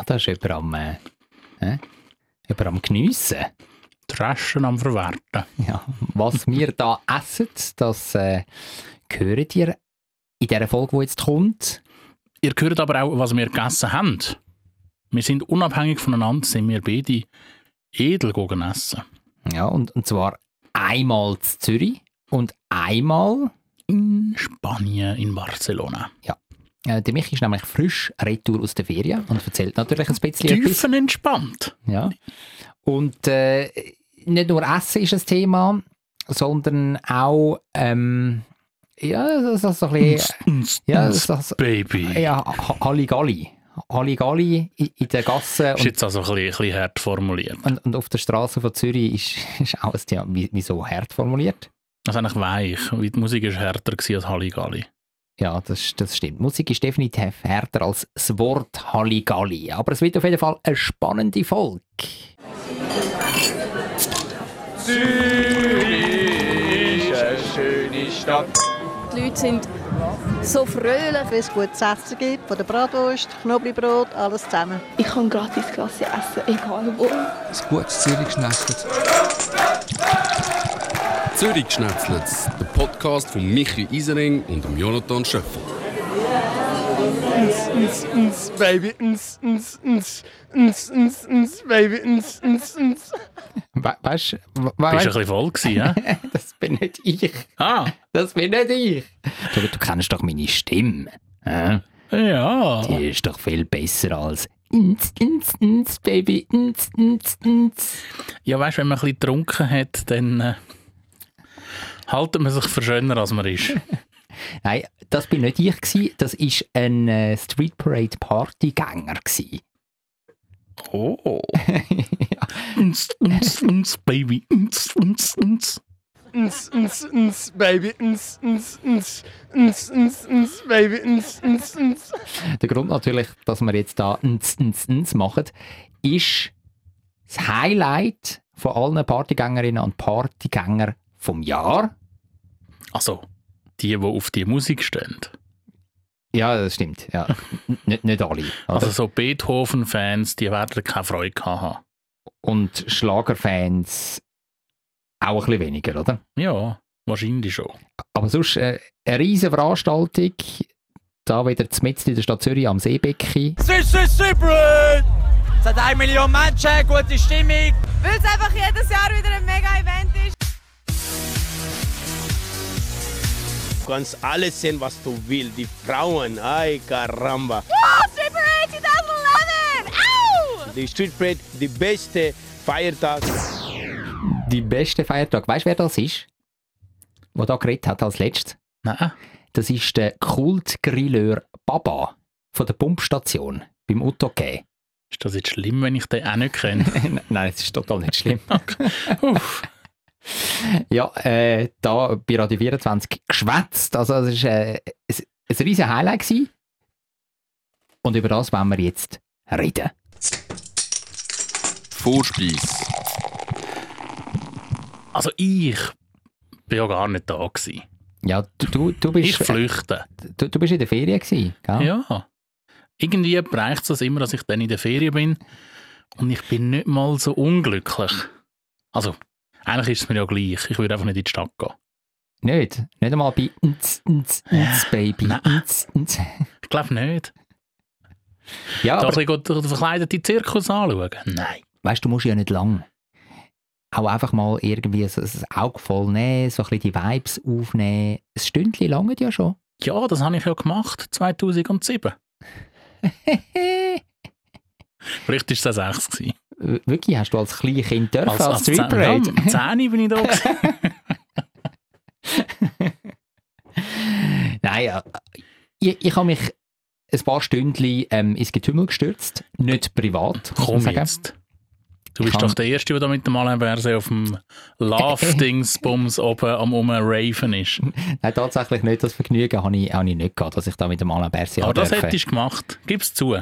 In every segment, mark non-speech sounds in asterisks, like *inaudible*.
Ah, da ist jemand am, äh, äh, jemand am Geniessen. Dreschen am Verwerten. Ja, was wir da essen, das äh, hört ihr in dieser Folge, die jetzt kommt. Ihr hört aber auch, was wir gegessen haben. Wir sind unabhängig voneinander, sind wir beide edel gegangen essen. Ja, und, und zwar einmal zu Zürich und einmal In Spanien, in Barcelona. Äh, der Michi ist nämlich frisch retour aus der Ferien und erzählt natürlich ein bisschen etwas. Tiefenentspannt. Ja. Und äh, nicht nur Essen ist ein Thema, sondern auch ähm, ja, so, so, so ein bisschen, ja, so, so, Baby. ja, Ha- Halligalli. Halligalli in, der Gasse Ist und, jetzt also ein bisschen, ein bisschen hart formuliert. und, und auf der Straße von Zürich ist, *laughs* ist auch ein Thema. Wie- Wieso hart formuliert? Das ist eigentlich weich. weil Die Musik war härter als Halligalli. Ja, das, das stimmt. Musik ist definitiv härter als das Wort Halligalli. Aber es wird auf jeden Fall eine spannende Folge. Die Leute sind so fröhlich. Wenn es gutes Essen gibt, von der Bratwurst, Knoblauchbrot, alles zusammen. Ich kann gratis Klasse essen, egal wo. Ein gutes Zürich geschnetzelt. Zürich Schnetzlitz, der Podcast von Michi Isering und dem Jonathan Schöffel. Ns, ns, baby, ns, ns, ns, ns, ns, ns, baby, ns, ns, ns. We weißt du, we Bist du ein weißt, bisschen voll gewesen, ja? *laughs* das bin nicht ich. Ah, Das bin nicht ich. Du, du kennst doch meine Stimme. Äh? ja. Die ist doch viel besser als ins, ins, ins, Baby, ins, ins, ins. Ja, weißt du, wenn man ein bisschen getrunken hat, dann äh, haltet man sich für schöner, als man ist. *laughs* Nein, das bin nicht ich gsi. Das ist ein äh, Street Parade Partygänger gsi. Oh. Ns, ns, ns, Baby. Ns, ns, ns. Ns, ns, ns, baby, ns, ns, ns, ns, ns, ns, baby, ns, ns, ns. Der Grund natürlich, dass wir jetzt da ns, ns, ns machen, ist das Highlight von allen Partygängerinnen und Partygänger vom Jahr. Also, die, die auf die Musik stehen. Ja, das stimmt. Ja. *laughs* Nicht, nicht alle. oder? Also so Beethoven-Fans, die werden keine Freude haben. Und Schlagerfans auch ein bisschen weniger, oder? Ja, wahrscheinlich schon. Aber sonst äh, eine riesige Veranstaltung. Da wieder mitten in der Stadt Zürich am Seebecken. Es hat eine Million Menschen, gute Stimmung. Weil es einfach jedes Jahr wieder ein Mega-Event ist. Kannst alles sehen, was du willst. Die Frauen, ay caramba. Oh, Street Parade 2011! Au! Die Street Parade, die beste Feiertag. Die beste Feiertag. Weißt du, wer das ist? Der da geredet hat als letztes? Nein. Das ist der Kultgrilleur Baba von der Pumpstation beim Uttoke. Ist das jetzt schlimm, wenn ich den auch nicht kenne? *laughs* Nein, es ist total nicht schlimm. *laughs* Uff. Ja, äh, da bei Radio 24 geschwätzt. Also, es war äh, ein, ein riesen Highlight. Gewesen. Und über das wollen wir jetzt reden. Vorspeis. Also ich bin ja gar nicht da gewesen. Ja, du, du, du, Ich bist, flüchte. du, du bist in der Ferien. Gewesen, gell? Ja. Irgendwie bereicht es immer, dass ich dann in der Ferien bin und ich bin nicht mal so unglücklich. Also, eigentlich ist es mir ja gleich. Ich würde einfach nicht in die Stadt gehen. Nicht? Nicht einmal bei Nz, Nz, Nz, Baby. Nein. Nz, Nz. Ich glaube nicht. Ja, Da aber ein bisschen den verkleideten Zirkus anschauen? Nein. weißt du, du musst ja nicht lang. Auch einfach mal irgendwie so ein Auge voll nehmen, so ein bisschen die Vibes aufnehmen. Ein Stündchen lange ja schon. Ja, das habe ich ja gemacht, 2007. *laughs* Vielleicht war es auch 6 gewesen. W- Wirklich, hast du als Kleinkind dürfen, als, als Street Zehn- Parade? Ja, 10 bin ich da. *laughs* Nein, ja. Ich, ich habe mich ein paar Stündchen ähm, ins Getümmel gestürzt. Nicht privat, Komm jetzt. Du bist doch der Erste, der mit dem Alain auf dem Love-Dingsbums *laughs* oben am Umraven ist. Nein, tatsächlich nicht. Das Vergnügen habe ich, habe ich nicht gehabt, dass ich da mit dem Alain Berset Aber das hättest du gemacht. Gib's zu.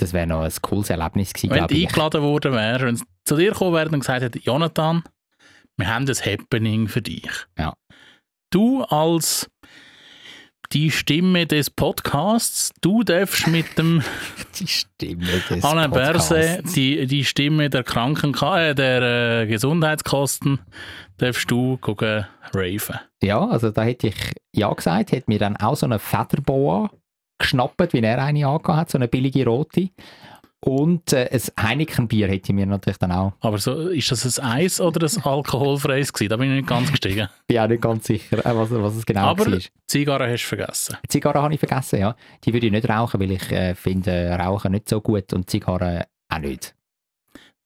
Das wäre noch ein cooles Erlebnis gewesen, Wenn du eingeladen worden wärst, wenn sie zu dir gekommen wären und gesagt hätten, Jonathan, wir haben ein Happening für dich. Ja. Du als die Stimme des Podcasts. Du darfst mit dem *laughs* Die Stimme des Berset, Podcasts. die, die Stimme der Kranken äh, der äh, Gesundheitskosten, darfst du gucken, raven. Ja, also da hätte ich ja gesagt, hätte mir dann auch so eine Federboa geschnappt, wie er eine angehabt hat, so eine billige rote. Und äh, ein Heineken-Bier hätte ich mir natürlich dann auch, Aber so, ist das ein Eis oder ein alkoholfreies gewesen? Da bin ich nicht ganz gestiegen. *laughs* bin auch nicht ganz sicher, äh, was, was es genau Aber war. Zigarre hast du vergessen. Zigarre habe ich vergessen, ja. Die würde ich nicht rauchen, weil ich äh, finde Rauchen nicht so gut und Zigarre auch nicht.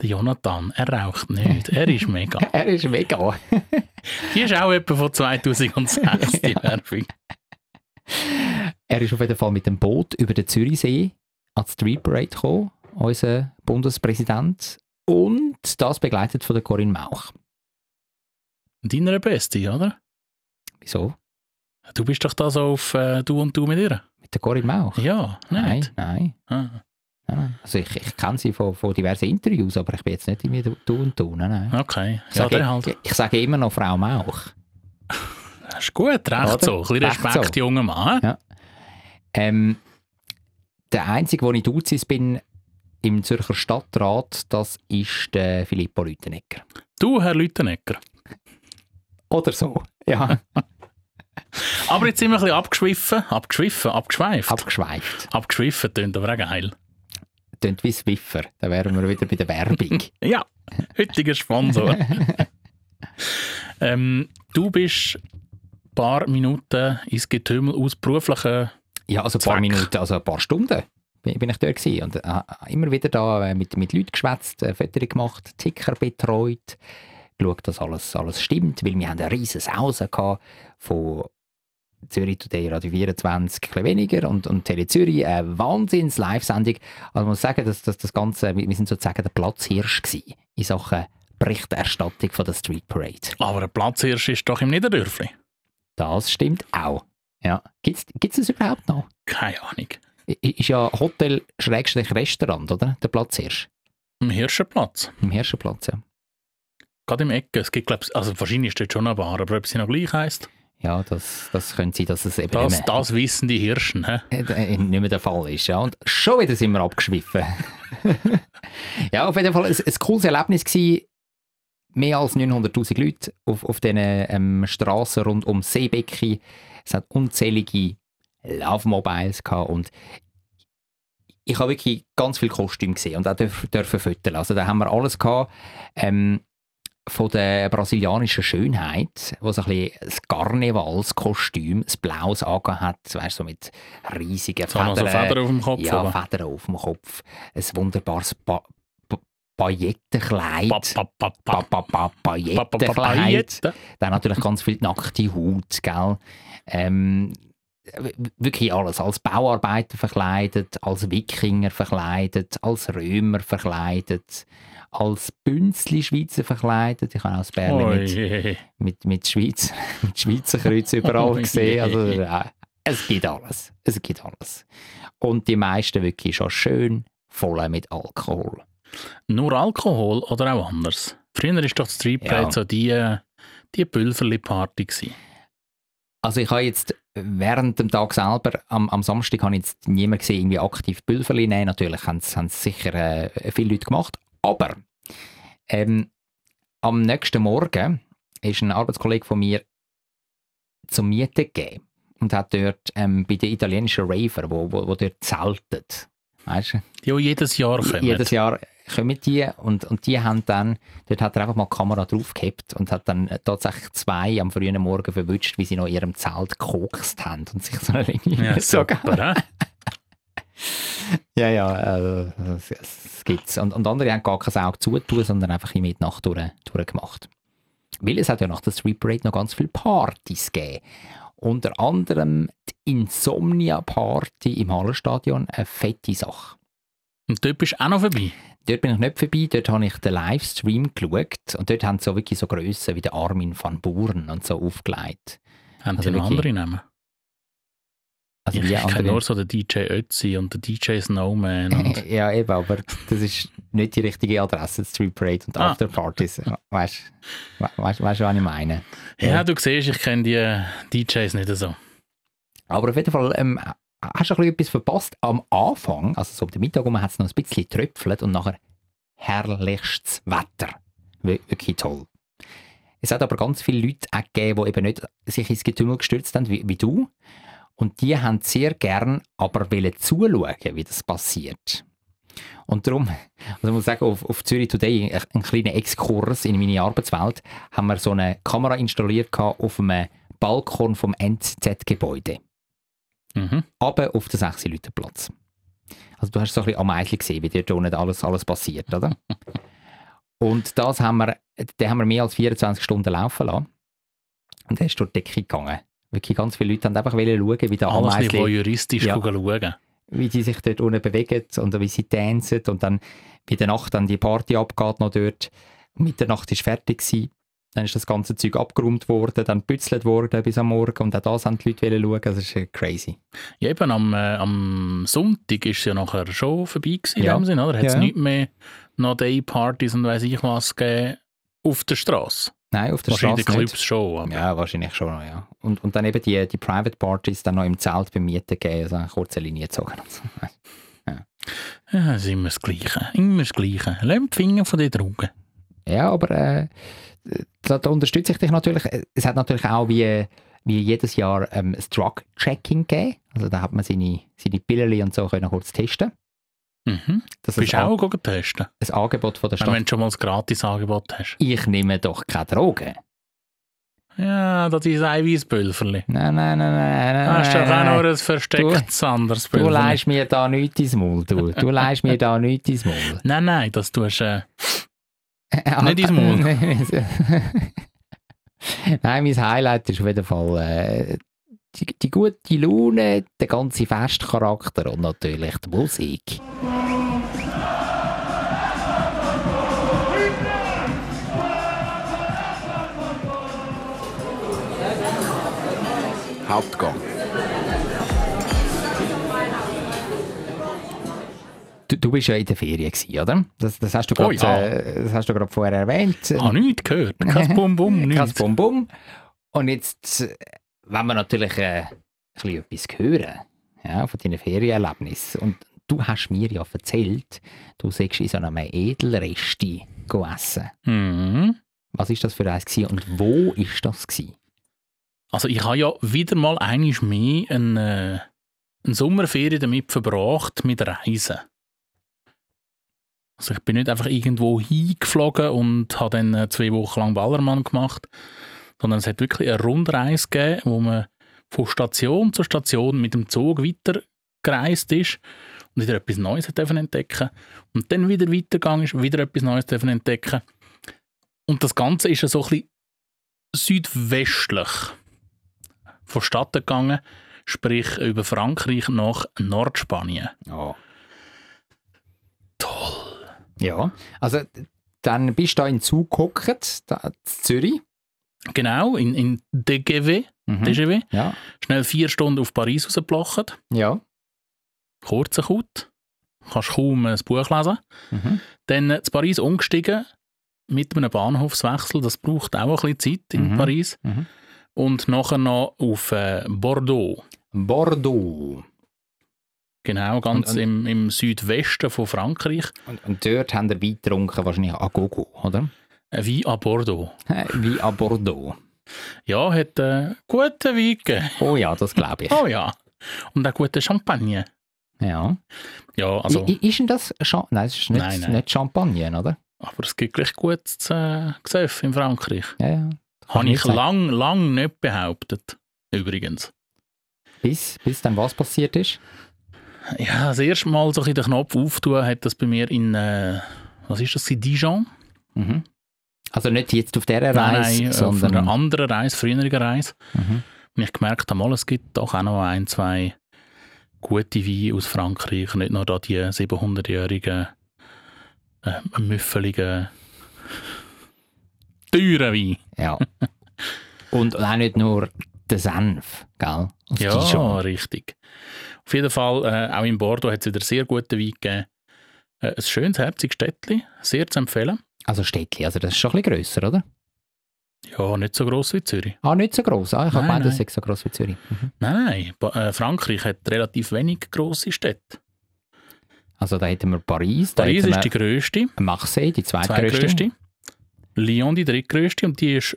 Der Jonathan, er raucht nicht. Er ist mega. *laughs* Er ist mega. Die ist auch etwa von 2006, die *laughs* Werbung. *laughs* Er ist auf jeden Fall mit dem Boot über den Zürichsee an die Street Parade gekommen, unser Bundespräsident. Und das begleitet von der Corinne Mauch. Deiner Beste, oder? Wieso? Du bist doch da so auf äh, Du und Du mit ihr? Mit der Corinne Mauch? Ja, Nein, nicht? nein. Ah. nein, nein. Also ich, ich kenne sie von, von diversen Interviews, aber ich bin jetzt nicht irgendwie du du und du. Nein, nein. Okay, Ich sage, halt. ich, ich sage immer noch Frau Mauch. Das ist gut, recht Oder? so. Ein bisschen Respekt, so. junger Mann. Ja. Ähm, der Einzige, wo ich Duzis bin im Zürcher Stadtrat, das ist der Filippo Lütenegger. Du, Herr Lütenegger. Oder so. Ja, *laughs* Aber jetzt sind wir ein bisschen abgeschwiffen. Abgeschwiffen, abgeschweift. abgeschweift. abgeschwiffen tönt aber auch geil. Tönt wie Swiffer. Da wären wir wieder bei der Werbung. *laughs* Ja, heutiger Sponsor. *laughs* ähm, du bist paar Minuten ins Getümmel aus beruflichen Ja, also ein paar Zweck. Minuten, also ein paar Stunden bin, ich dort gewesen und äh, immer wieder da äh, mit, mit Leuten geschwätzt, äh, Fotos gemacht, Ticker betreut, geschaut, dass alles, alles stimmt, weil wir haben eine riesen Sause gehabt von Zürich Today Radio 24 ein weniger und, und Tele Zürich eine wahnsinns Live-Sendung. Also man muss sagen, dass, dass das Ganze, wir wir sind sozusagen der Platzhirsch gewesen in Sachen Berichterstattung von der Street Parade. Aber ein Platzhirsch ist doch im Niederdörfli. Das stimmt auch. Ja. Gibt es das überhaupt noch? Keine Ahnung. Ist ja Hotel Schrägstrich Restaurant, oder? Der Platzhirsch. Im Hirschenplatz. Im Hirschenplatz, ja. Gerade im Ecke. Es gibt, glaub, also wahrscheinlich ist dort schon eine Bar, aber ob sie noch gleich heisst, Ja, das, das könnte sein, dass es eben das, mehr, das wissen die Hirschen. Hä? äh, nicht mehr der Fall ist. Ja. Und schon wieder sind wir abgeschwiffen. *laughs* ja, auf jeden Fall ein, ein cooles Erlebnis gewesen. Mehr als 900'000 Leute auf, auf diesen ähm, Strassen rund um Seebecki. Es hat unzählige Love Mobiles gehabt und ich habe wirklich ganz viel Kostüm gesehen und auch dürfen, dürfen fotografieren. Also da haben wir alles gehabt. Ähm, von der brasilianischen Schönheit, wo so ein bisschen das Karnevalskostüm, das Blaues angehabt hat, weißt, so mit riesigen So noch so Federn auf dem Kopf. ja. Federn auf dem Kopf. Ein wunderbares ba ba Paillettenkleid. Pa, pa, pa, pa. Pa- pa- pa- Pa, pa, pa, Paillettenkleid. Paillette. Dann natürlich ganz viel nackte Haut, gell? Ähm, wirklich alles. Als Bauarbeiter verkleidet, als Wikinger verkleidet, als Römer verkleidet, als Bünzli-Schweizer verkleidet. Ich habe auch das Bärli Oh mit, mit, mit, Schweiz, *laughs* mit Schweizer Kreuz überall Oh gesehen. Also, äh, es gibt alles. Es gibt alles. Und die meisten wirklich schon schön voll mit Alkohol. Nur Alkohol oder auch anders? Früher war doch die Street Parade Ja. so die, die Pülverli-Party. Also ich habe jetzt während dem Tag selber, am, am Samstag habe ich jetzt niemanden gesehen, irgendwie aktiv Pülverli nehmen. Natürlich haben es sicher äh, viele Leute gemacht. Aber ähm, am nächsten Morgen ist ein Arbeitskollege von mir zum Mieten gegeben und hat dort ähm, bei den italienischen Raver, wo, wo, wo dort zeltet, weißt du, Die jedes Jahr kommen. jedes Jahr kommen die und, und die haben dann, dort hat er einfach mal die Kamera draufgehabt und hat dann tatsächlich zwei am frühen Morgen verwünscht, wie sie noch in ihrem Zelt gekokst haben und sich so eine Linie Ja, *laughs* so super? Ja, ja, äh, das, das gibt's. Und, und andere haben gar kein Auge zutun, sondern einfach in die Nacht durch, durchgemacht. Weil es hat ja nach der Street Parade noch ganz viele Partys gegeben. Unter anderem die Insomnia Party im Hallenstadion, eine fette Sache. Und dort bist du auch noch vorbei. Dort bin ich nicht vorbei, dort habe ich den Livestream geschaut und dort haben sie so wirklich so Grössen wie der Armin van Buren und so aufgelegt. Haben Also die noch andere Namen? Also ich kenne nur so den DJ Ötzi und den DJ Snowman. *laughs* Ja, eben, aber das ist nicht die richtige Adresse, Street Parade und Ah. Afterpartys. Weißt du, weißt, was ich meine? ja, du siehst, ich kenne die DJs nicht so. Aber auf jeden Fall ähm, hast du etwas verpasst. Am Anfang, also so am Mittag hat es noch ein bisschen getröpfelt und nachher herrlichstes Wetter. Wir- Wirklich toll. Es hat aber ganz viele Leute auch gegeben, die eben nicht sich ins Getümmel gestürzt haben, wie, wie du. Und die haben sehr gern aber zuschauen, wie das passiert. Und darum, also ich muss sagen, auf, auf Zürich Today, ein, ein kleiner Exkurs in meine Arbeitswelt, haben wir so eine Kamera installiert auf einem Balkon vom NZZ-Gebäude. Mhm. Aber auf den 6 Leute Platz. Also du hast so ein bisschen am gesehen, wie dort unten alles, alles passiert, oder? *laughs* Und das haben wir, den haben wir mehr als 24 Stunden laufen lassen. Und der ist durch die Decke gegangen. Wirklich ganz viele Leute haben einfach wollen schauen, wie der Alles Ameisli, juristisch Ja. schauen. wie die sich dort unten bewegen und wie sie tanzen und dann wie der Nacht dann die Party abgeht noch dort. Mitternacht ist fertig gewesen. Dann ist das ganze Zeug abgeräumt worden, dann gebützelt worden bis am Morgen und auch das haben die Leute schauen. Das ist äh, crazy. Ja, eben am, äh, am Sonntag ist es ja nachher schon vorbei gewesen, Ja. in dem Sinne, oder? Hat es Ja. nicht mehr noch Day-Partys und weiss ich was gegeben auf der Straße? Nein, auf der Wahrscheinlich Straße Clubs nicht. schon, aber Ja, wahrscheinlich schon ja. Und, und dann eben die, die Private Partys dann noch im Zelt beim Mieten gegeben, also eine kurze Linie gezogen. so. *laughs* ja, es ist immer das Gleiche. Immer das Gleiche. Lass die Finger von den Drogen. Ja, aber äh, da, da unterstütze ich dich natürlich. Es hat natürlich auch wie, wie jedes Jahr ähm, das Drug-Checking gegeben. Also da hat man seine, seine Pillen und so können kurz testen. Mhm. Das Du bist ist ein, auch gegangen testen, ein Angebot von der wenn Stadt. du schon mal das Gratis-Angebot hast. Ich nehme doch keine Drogen. Ja, das ist ein Eiweißpulverli. Nein, nein, nein, nein. nein Hast du doch auch noch ein verstecktes anderes Du Pulverli? leist mir da nichts ins Maul, du. Du leist mir da nichts ins Maul. *laughs* Nein, nein, das tust du... Äh, *laughs* Nicht ins *laughs* Maul. Nein, mein Highlight ist auf jeden Fall äh, die, die gute Laune, der ganze Festcharakter und natürlich die Musik. Hauptgang. Du, du bist ja in der Ferien gewesen, oder? Das, das hast du gerade Oh ja. äh, vorher erwähnt. Ich habe nichts gehört. Kein Bum-Bum, *laughs* Kein nichts. Bum-Bum. Und jetzt, äh, wenn wir natürlich äh, ein bisschen etwas hören ja, von deinen Ferienerlebnissen. Und du hast mir ja erzählt, du sagst in so einem Edelresti essen. Mhm. Was ist das für eins gewesen und wo ist das gewesen? Also ich habe ja wieder mal einiges mehr eine, eine Sommerferien damit verbracht mit Reisen. Also ich bin nicht einfach irgendwo hingeflogen und habe dann äh, zwei Wochen lang Ballermann gemacht, sondern es hat wirklich eine Rundreise gegeben, wo man von Station zu Station mit dem Zug weiter gereist ist und wieder etwas Neues hat entdecken und dann wieder weitergegangen ist, wieder etwas Neues entdecken. Und das Ganze ist ja so ein bisschen südwestlich vonstatten gegangen, sprich über Frankreich nach Nordspanien. Ja. Toll. Ja, also dann bist du da in Zug gehockt, da in Zürich. Genau, in, in DGW, Mhm. DGW. Ja. Schnell vier Stunden auf Paris rausgeblocht. Ja. Kurzer Kut. Kannst kaum ein Buch lesen. Mhm. Dann zu Paris umgestiegen mit einem Bahnhofswechsel. Das braucht auch ein bisschen Zeit in Mhm. Paris. Mhm. Und nachher noch auf äh, Bordeaux. Bordeaux. Genau, ganz Und- und- im, im Südwesten von Frankreich. Und, und dort haben wir Wein getrunken, wahrscheinlich à gogo, oder? Äh, wie à Bordeaux. Wie à Bordeaux. Ja, hat äh, gute Wein gegeben. Oh ja, das glaube ich. Oh ja. Und auch gute Champagner. Ja. Ja, also, I- ist denn das Cha Nein, es ist nicht, Nein, nein. nicht Champagner, oder? aber es gibt gleich gutes äh, Gesöff in Frankreich. Ja, ja. Habe ich lang, lang nicht behauptet. Übrigens. Bis, bis dann was passiert ist? Ja, das erste Mal so ein den Knopf auftun, hat das bei mir in, äh, was ist das, in Dijon? Mhm. Also nicht jetzt auf dieser Reise, Nein, nein, auf sondern... einer anderen Reise, früheren Reise. Mhm. Und ich gemerkt habe, es gibt doch auch noch ein, zwei gute Weine aus Frankreich, nicht nur da die 700-jährigen, äh, müffeligen, teuren Weine. Ja. Und auch nicht nur der Senf, gell? Aus Ja, Dijon. richtig. Auf jeden Fall, äh, auch in Bordeaux hat es wieder sehr gute Wein gegeben. Äh, ein schönes, herziges Städtchen, sehr zu empfehlen. Also Städtli, also das ist schon ein bisschen grösser, oder? Ja, nicht so gross wie Zürich. Ah, nicht so gross. Ah, ich habe gemeint, das so gross wie Zürich. Mhm. Nein, Ba- äh, Frankreich hat relativ wenig grosse Städte. Also da hätten wir Paris, Paris ist die grösste, Marseille, die zweitgrößte. zweitgrößte. Lyon die drittgrößte und die ist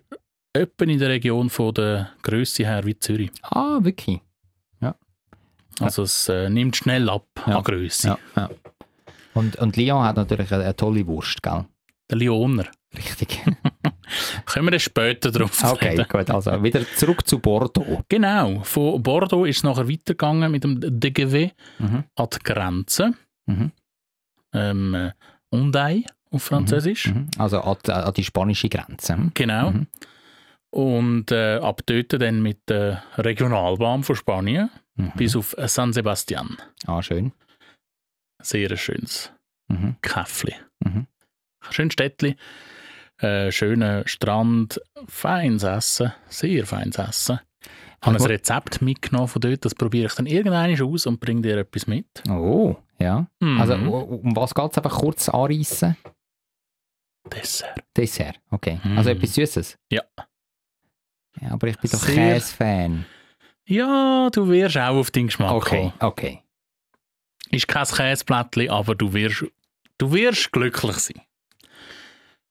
etwa in der Region von der Größe her wie Zürich. Ah, wirklich? Also es äh, nimmt schnell ab Ja. an Größe. Ja. Und, und Lyon hat natürlich eine, eine tolle Wurst, gell? Der Lyoner. Richtig. *laughs* Können wir später drauf Okay, reden. gut. Also wieder zurück zu Bordeaux. Genau, von Bordeaux ist es nachher weitergegangen mit dem DGW Mhm. an die Grenze. Mhm. Ähm, äh, Unday auf Französisch. Mhm. Also an die, an die spanische Grenze. Genau. Mhm. Und äh, ab dort dann mit der Regionalbahn von Spanien Mhm. bis auf San Sebastian. Ah, schön. Sehr schönes Mhm. Käffli. Mhm. Schönes Städtli. Äh, schöner Strand, feines Essen, sehr feines Essen. Ich habe ein Also- Rezept mitgenommen von dort, das probiere ich dann irgendwann aus und bringe dir etwas mit. Oh, ja. Mhm. Also um was geht es? Einfach kurz anreißen? Dessert. Dessert, okay. Mhm. Also etwas Süßes? Ja. Ja, aber ich bin doch Käse-Fan. Ja, du wirst auch auf deinen Geschmack Okay, kommen. okay. Ist kein Käseplättchen, aber du wirst, du wirst glücklich sein.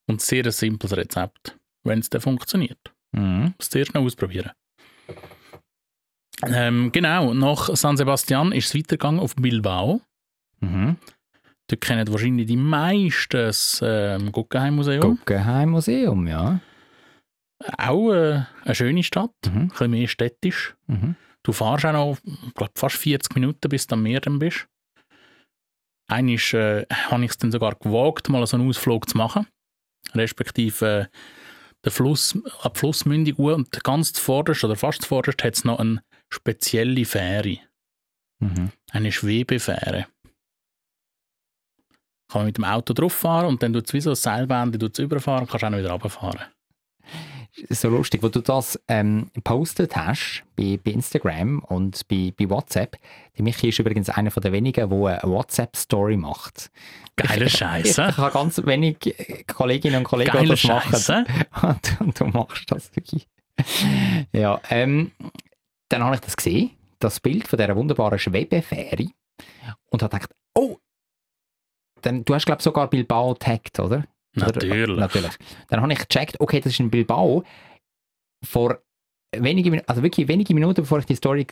Und sehr ein simples Rezept, wenn es dann funktioniert. Mhm. Das zuerst noch ausprobieren. Ähm, genau, nach San Sebastian ist es weitergegangen auf Bilbao. Mhm. Dort kennen wahrscheinlich die meisten das ähm, Guggenheim-Museum. Guggenheim Museum, ja. Auch äh, eine schöne Stadt, Mhm. ein bisschen mehr städtisch. Mhm. Du fahrst auch noch, ich glaube, fast 40 Minuten, bis du am Meer dann bist. Einmal äh, habe ich es dann sogar gewagt, mal so einen Ausflug zu machen. Respektive äh, der Fluss, ab die Flussmündung und ganz zuvorderst oder fast zuvorderst hat es noch eine spezielle Fähre. Mhm. Eine Schwebefähre. Kann man mit dem Auto drauf fahren und dann tut es wie so ein Seilband, du überfahren, kannst auch noch wieder runterfahren. So lustig, wo du das ähm, postet hast bei, bei Instagram und bei, bei WhatsApp. Der Michi ist übrigens einer von der wenigen, der eine WhatsApp-Story macht. Geiler *laughs* Ich, Scheiß, ich, ich habe ganz wenig Kolleginnen und Kollegen, die Geiler das machen. Scheiß, hä? Und, und du machst das wirklich. ja, ähm, dann habe ich das gesehen, das Bild von dieser wunderbaren Schwebefähre und habe gedacht, oh, dann, du hast glaube ich sogar Bilbao getaggt, oder? Oder- Natürlich. Natürlich. Dann habe ich gecheckt, okay, das ist in Bilbao. Vor wenige Minuten, also wirklich wenige Minuten bevor ich die Story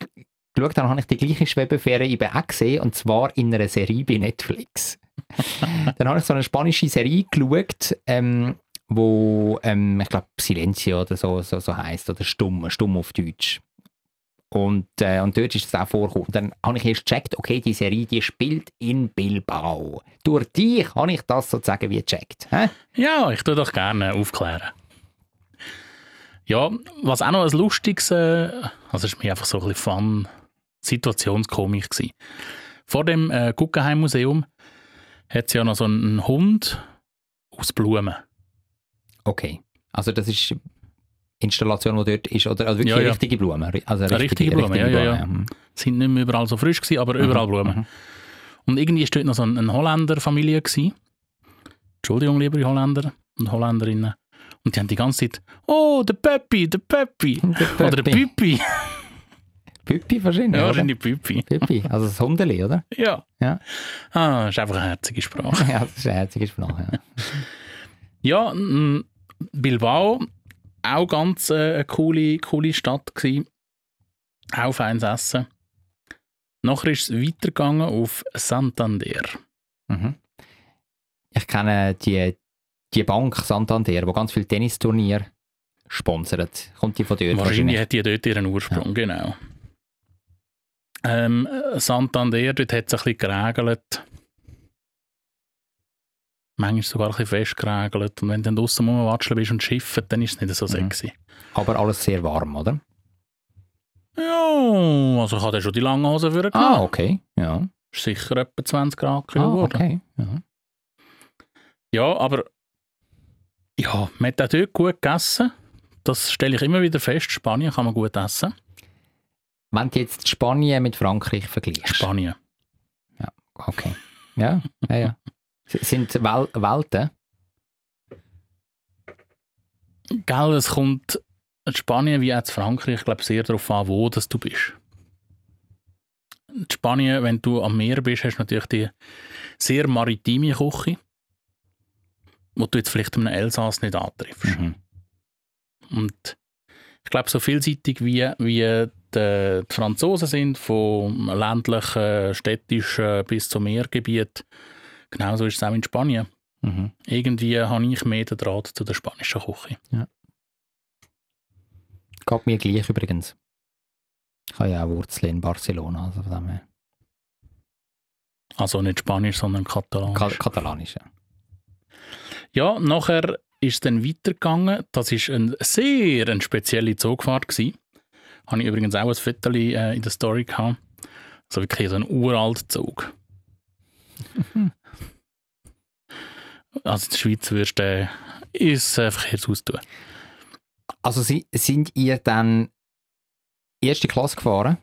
geschaut habe, habe ich die gleiche Schwebefähre eben auch gesehen und zwar in einer Serie bei Netflix. *laughs* Dann habe ich so eine spanische Serie geschaut, ähm, wo, ähm, ich glaube, Silencio oder so, so, so heisst, oder Stumm, Stumm auf Deutsch. Und, äh, und dort ist es auch vorgekommen. Dann habe ich erst gecheckt, okay, die Serie, die spielt in Bilbao. Durch dich habe ich das sozusagen wie gecheckt. Hä? Ja, ich tue doch gerne aufklären. Ja, was auch noch ein lustiges, äh, also es war mir einfach so ein bisschen Fun, Situationskomik gewesen. Vor dem äh, Guggenheim-Museum hat es ja noch so einen Hund aus Blumen. Okay. Also das ist Installation, die dort ist, oder also wirklich Ja, ja. richtige Blumen. Also Eine richtige Blume, ja, ja, ja. Mhm. Sind nicht mehr überall so frisch gewesen, aber überall Blumen. Mhm. Und irgendwie ist dort noch so eine, eine Holländer-Familie gewesen. Entschuldigung, liebe Holländer und Holländerinnen. Und die haben die ganze Zeit, oh, der Peppi, der Peppi. Der Oder der. Püppi. *laughs* Püppi wahrscheinlich, Ja, wahrscheinlich Püppi. Püppi, also das Hundeli, oder? Ja. Ja. Ah, ist einfach eine herzige Sprache. *laughs* ja, das ist eine herzige Sprache. Ja. Ja, Bilbao, auch ganz äh, eine coole, coole Stadt gewesen. Auch feines Essen. Nachher ist es weitergegangen auf Santander. Mhm. Ich kenne die, die Bank Santander, die ganz viele Tennisturniere sponsert. Kommt die von dort? Wahrscheinlich hat die dort ihren Ursprung, genau. Ähm, Santander, dort hat es ein bisschen geregelt. Manchmal sogar ein bisschen fest geregelt. Und wenn du dann draussen rumwatscheln bist und schiffen, dann ist es nicht so Mhm. sexy. Aber alles sehr warm, oder? Ja, also ich habe dann schon die langen Hosen für Ah, okay. Ja. Ist sicher etwa 20 Grad kühl Ah, geworden. okay. Ja. Ja, aber ja, man hat auch dort gut gegessen. Das stelle ich immer wieder fest. Spanien kann man gut essen. Wenn du jetzt Spanien mit Frankreich vergleichst. Spanien. Okay. Ja, ja, ja. Sind Wel Welten? Gell, es kommt in Spanien wie auch in Frankreich, ich glaube, sehr darauf an, wo dass du bist. In Spanien, wenn du am Meer bist, hast du natürlich die sehr maritime Küche, wo du jetzt vielleicht im Elsass nicht antriffst. Mhm. Und ich glaube, so vielseitig wie, wie die, die Franzosen sind, vom ländlichen, städtischen bis zum Meergebiet, genauso ist es auch in Spanien. Mhm. Irgendwie habe ich mehr den Draht zu der spanischen Küche. Geht mir gleich übrigens. Ich habe ja auch Wurzeln in Barcelona, also von dem her. Also nicht Spanisch, sondern Katalanisch. Ka Katalanisch, ja. Ja, nachher ist es dann weitergegangen. Das war eine sehr eine spezielle Zugfahrt. Gewesen. Habe ich übrigens auch ein Foto äh, in der Story gehabt. Also wirklich so ein uralter Zug. *laughs* also in der Schweiz würdest du äh, ins äh, Verkehrshaus tun. Also si- sind ihr dann erste Klasse gefahren?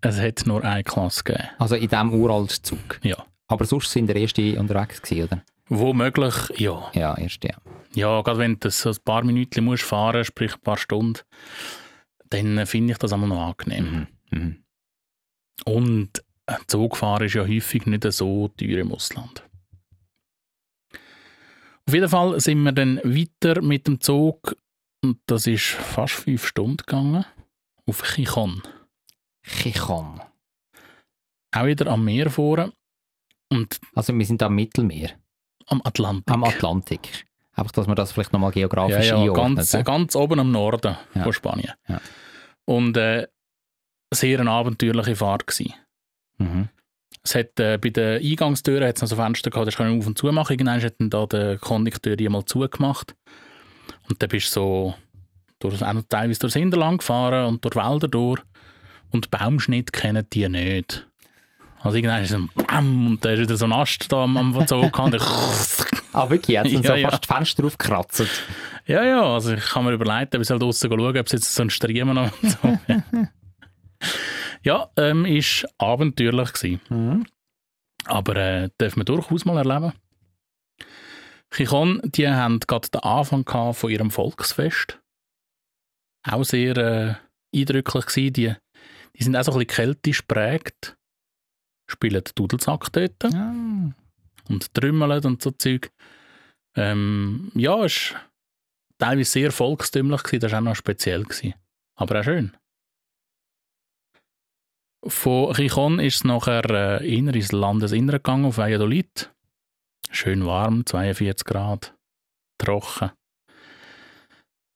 Es hat nur eine Klasse gegeben. Also in diesem uralten Zug? Ja. Aber sonst sind der erste unterwegs gewesen, oder? Womöglich, ja. Ja, erste, ja. Ja, gerade wenn du so ein paar Minuten musst fahren sprich ein paar Stunden, dann finde ich das einmal noch angenehm. Mhm. Mhm. Und Zugfahren ist ja häufig nicht so teuer im Ausland. Auf jeden Fall sind wir dann weiter mit dem Zug und das ist fast fünf Stunden gegangen auf Chichon. Chichon. Auch wieder am Meer vorne und Also wir sind am Mittelmeer, am Atlantik. am Atlantik. Einfach, dass wir das vielleicht nochmal ja, geografisch ja, einordnen. ganz, hä? ganz oben am Norden Ja. von Spanien. Ja. Und äh, sehr eine abenteuerliche Fahrt gewesen. Mhm. Es hat, äh, bei den Eingangstüren hat's noch so Fenster gehabt, das kann ich auf und zu machen. Irgendwann hat dann da der Kondukteur die mal zugemacht. Und dann bist du so durch, auch noch teilweise durchs Hinterland gefahren und durch Wälder durch. Und Baumschnitt kennen die nicht. Also irgendwann ist es ein Bam und da ist wieder so ein Ast da am, am Zug und *laughs* Ah, wirklich? Jetzt sind Ja, so ja. fast die Fenster aufgekratzt. Ja, ja, also ich kann mir überlegen, ob ich soll draussen schauen ob es jetzt so ein Striemen noch so. *laughs* Ja, ähm, ist abenteuerlich gewesen. Mhm. Aber äh, dürfen wir durchaus mal erleben. Chichon, die haben gerade den Anfang von ihrem Volksfest. Auch sehr äh, eindrücklich gewesen. Die, die sind auch so ein bisschen keltisch prägt. Spielen Dudelsack dort Ja. und trümmeln und so Zeug. Ähm, ja, es war teilweise sehr volkstümlich, gewesen, das war auch noch speziell. Gewesen. Aber auch schön. Von Chichon ist es nachher äh, inner ins Landesinnere gegangen, auf Valladolid. Schön warm, 42 Grad, trocken.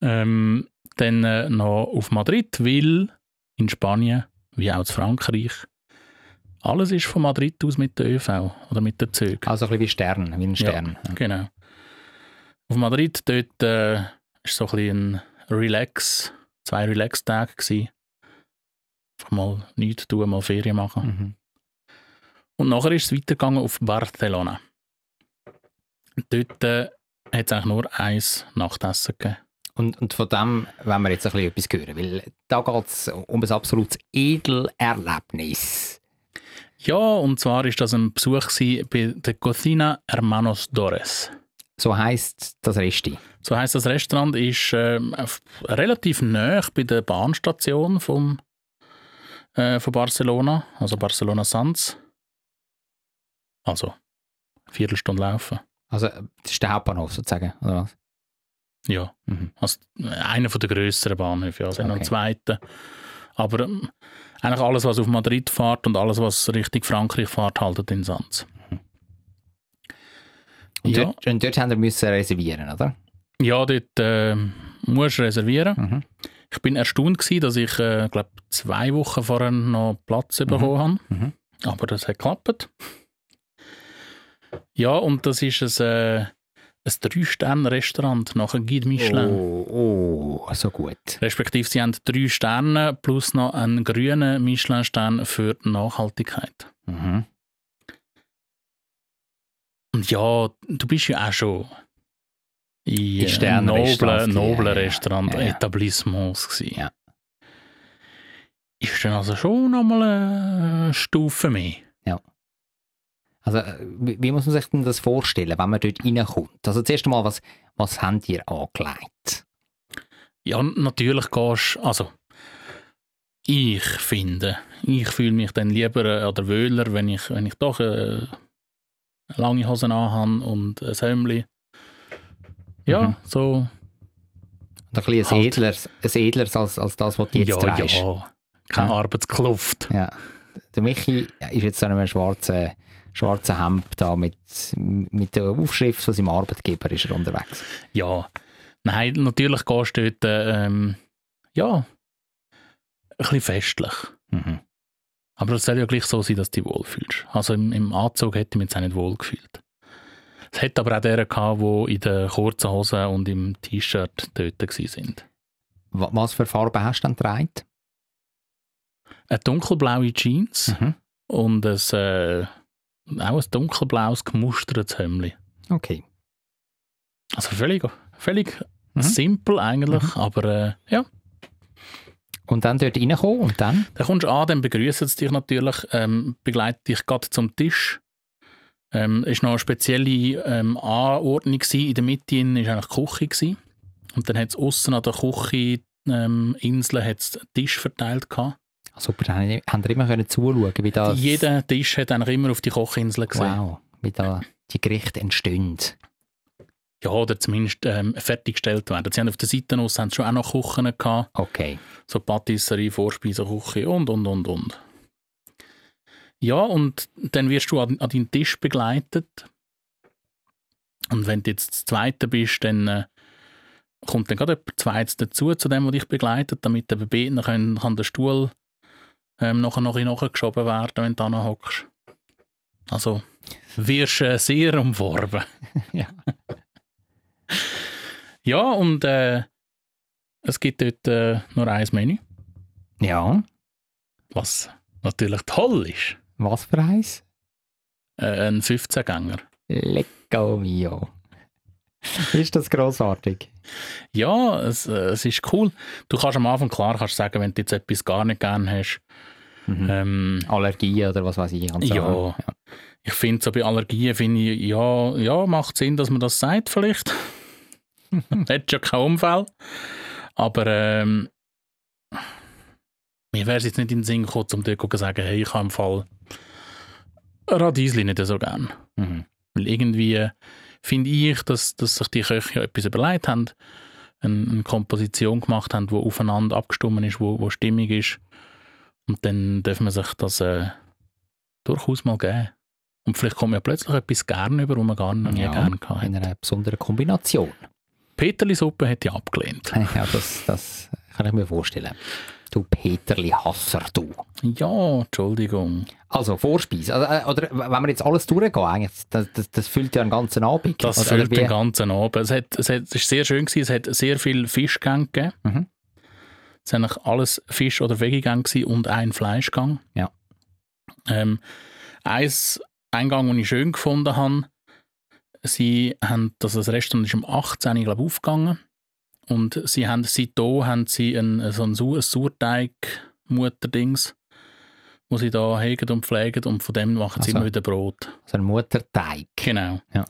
Ähm, dann äh, noch auf Madrid, weil in Spanien, wie auch in Frankreich, alles ist von Madrid aus mit der ÖV oder mit den Zügen. Also ein bisschen wie Stern, wie ein Stern. Ja. Genau. Auf Madrid, dort äh, ist so ein bisschen ein Relax, zwei Relax-Tage gewesen. Einfach mal nichts tun, mal Ferien machen. Mhm. Und nachher ist es weitergegangen auf Barcelona. Dort äh, hat es eigentlich nur eins Nachtessen gegeben. Und, und von dem wollen wir jetzt ein bisschen etwas hören, weil da geht es um ein absolutes Edelerlebnis. Ja, und zwar ist das ein Besuch bei der Cocina Hermanos Dores. So heisst das Resti. So heißt das Restaurant ist auf- relativ nah bei der Bahnstation vom, äh, von Barcelona, also Barcelona Sanz. Also eine Viertelstunde laufen. Also das ist der Hauptbahnhof sozusagen, oder was? Ja, Mhm. also äh, einer der grösseren Bahnhöfe, also noch einen Okay. zweiten. Aber ähm, eigentlich alles, was auf Madrid fährt und alles, was Richtung Frankreich fährt, haltet in Sanz. Und, Ja. dort, und dort haben wir müssen reservieren, oder? Ja, dort äh, musst du reservieren. Mhm. Ich bin erstaunt gewesen, dass ich, äh, glaube zwei Wochen vorher noch Platz bekommen habe. Mhm. Aber das hat geklappt. Ja, und das ist ein, äh, ein Drei-Sterne-Restaurant nach einem Guide Michelin. Oh, oh, so gut. Respektive sie haben drei Sterne plus noch einen grünen Michelin-Stern für Nachhaltigkeit. Mhm. Und ja, du bist ja auch schon in, äh, ja, ja. Restaurant, Ja, ja. Etablissements gewesen. Ja. Ist dann also schon nochmal eine Stufe mehr. Also, äh, wie, muss man sich denn das vorstellen, wenn man dort reinkommt? Also, zuerst einmal, was, was habt ihr angelegt? Ja, natürlich gehst also ich finde, ich fühle mich dann lieber äh, oder wohler, wenn ich, wenn ich doch äh, lange Hosen anhabe und ein Hemdli. Ja, Mhm. so. Und ein bisschen Halt. edleres, ein edleres als, als das, was du jetzt ja, trägst. ja. Keine Ja. Arbeitskluft. Ja. Der Michi ist jetzt so in einem schwarzen, schwarzen Hemd da mit, mit der Aufschrift von seinem Arbeitgeber ist er unterwegs. Ja. Nein, natürlich gehst du dort, ähm, ja, ein bisschen festlich. Mhm. Aber es soll ja gleich so sein, dass du dich wohlfühlst. Also im, im Anzug hätte ich mich jetzt auch nicht wohl gefühlt. Es hätte aber auch der gehabt, die in den kurzen Hosen und im T-Shirt dort waren. Wa- Was für Farben hast du dann getragen? Eine dunkelblaue Jeans Mhm. und ein, äh, auch ein dunkelblaues gemustertes Hemdli. Okay. Also völlig, völlig Mhm. simpel eigentlich, aber äh, ja. Und dann dort reinkommen und dann? Dann kommst du an, dann begrüßen sie dich natürlich, ähm, begleiten dich gerade zum Tisch. Ähm, es war noch eine spezielle ähm, Anordnung. Gewesen. In der Mitte war eigentlich die Küche. Gewesen. Und dann hat es außen an der Küche ähm, Insel hat's Tisch verteilt. Gehabt. Super, dann haben ihr immer können zuschauen, wie das... Jeder Tisch hat eigentlich immer auf die Kochinsel gesehen. Wow, wie da die Gerichte entstehen. Ja, oder zumindest ähm, fertiggestellt werden. Sie haben auf der Seite aus haben schon auch noch Küchen gehabt. Okay. So Patisserie, Vorspeiseküche und, und, und, und. Ja, und dann wirst du an, an deinen Tisch begleitet. Und wenn du jetzt das Zweite bist, dann äh, kommt dann gerade jemand Zweites dazu, zu dem, der dich begleitet, damit eben beten können, kann der Stuhl ähm, nachher noch nachgeschoben werden, wenn du da hockst. Also, wirst äh, sehr umworben. *laughs* Ja. Ja, und äh, es gibt dort äh, nur ein Menü, Ja, was natürlich toll ist. Was für eins? Äh, ein 15-Gänger. Lecco mio. ist das grossartig? Ja, es, äh, es ist cool. Du kannst am Anfang klar kannst sagen, wenn du jetzt etwas gar nicht gern hast. Mhm. Ähm, Allergie oder was weiß ich. und so. ja, ich finde so bei Allergien, finde ich, ja, ja, macht Sinn, dass man das sagt vielleicht. *laughs* Hat schon keinen Unfall. Aber ähm, mir wäre es jetzt nicht in den Sinn gekommen, um dir zu sagen, hey, ich habe im Fall Radiesli nicht so gern. Mhm. Weil irgendwie äh, finde ich, dass, dass sich die Köche ja etwas überlegt haben, eine, eine Komposition gemacht haben, die aufeinander abgestimmt ist, wo, wo stimmig ist. Und dann darf man sich das äh, durchaus mal geben. Und vielleicht kommt ja plötzlich etwas gerne über, was man gar nie Ja, gern gehabt In einer besonderen Kombination. Peterli-Suppe hätte ich abgelehnt. *laughs* Ja, das, das kann ich mir vorstellen. Du Peterli-Hasser, du. Ja, Entschuldigung. Also, Vorspeise. Also, äh, oder wenn wir jetzt alles durchgehen, eigentlich, das, das, das füllt ja einen ganzen Abend. Das oder, füllt oder den ganzen Abend. Es, hat, es, hat, es ist sehr schön gewesen. Es hat sehr viel Fischgänge gegeben. Mhm. Es waren alles Fisch- oder gewesen und ein Fleischgang. Ja. Ähm, ein Gang, den ich schön gefunden habe, sie haben, das, das Restaurant ist um 18 Uhr, glaube ich, aufgegangen. Und sie haben, seitdem haben sie ein, so ein, Sau- ein Sauerteig-Mutterdings, wo sie da hegen und pflegen und von dem machen sie Also. immer wieder Brot. So ein Mutterteig. Genau. Ja.